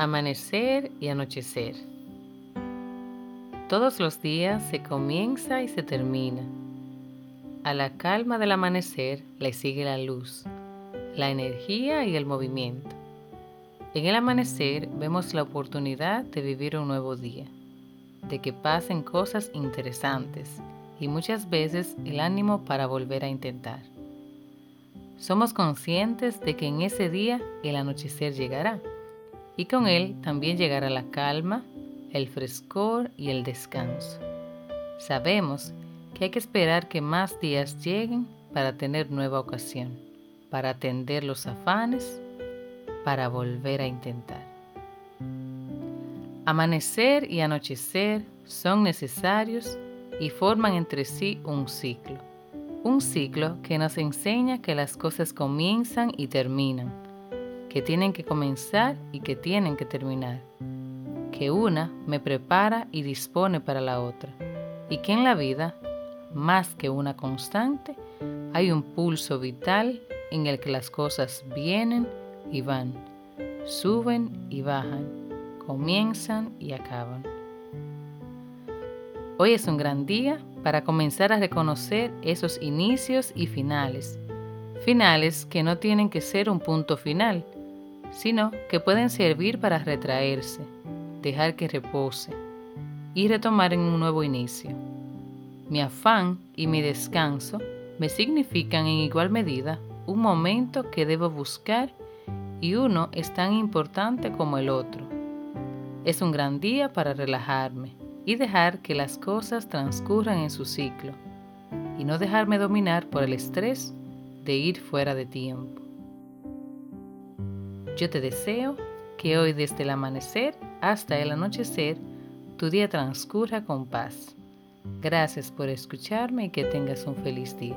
Amanecer y anochecer. Todos los días se comienza y se termina. A la calma del amanecer le sigue la luz, la energía y el movimiento. En el amanecer vemos la oportunidad de vivir un nuevo día, de que pasen cosas interesantes y muchas veces el ánimo para volver a intentar. Somos conscientes de que en ese día el anochecer llegará y con él también llegará la calma, el frescor y el descanso. Sabemos que hay que esperar que más días lleguen para tener nueva ocasión, para atender los afanes, para volver a intentar. Amanecer y anochecer son necesarios y forman entre sí un ciclo. Un ciclo que nos enseña que las cosas comienzan y terminan que tienen que comenzar y que tienen que terminar, que una me prepara y dispone para la otra, y que en la vida, más que una constante, hay un pulso vital en el que las cosas vienen y van, suben y bajan, comienzan y acaban. Hoy es un gran día para comenzar a reconocer esos inicios y finales, finales que no tienen que ser un punto final, sino que pueden servir para retraerse, dejar que repose y retomar en un nuevo inicio. Mi afán y mi descanso me significan en igual medida un momento que debo buscar y uno es tan importante como el otro. Es un gran día para relajarme y dejar que las cosas transcurran en su ciclo y no dejarme dominar por el estrés de ir fuera de tiempo. Yo te deseo que hoy desde el amanecer hasta el anochecer tu día transcurra con paz. Gracias por escucharme y que tengas un feliz día.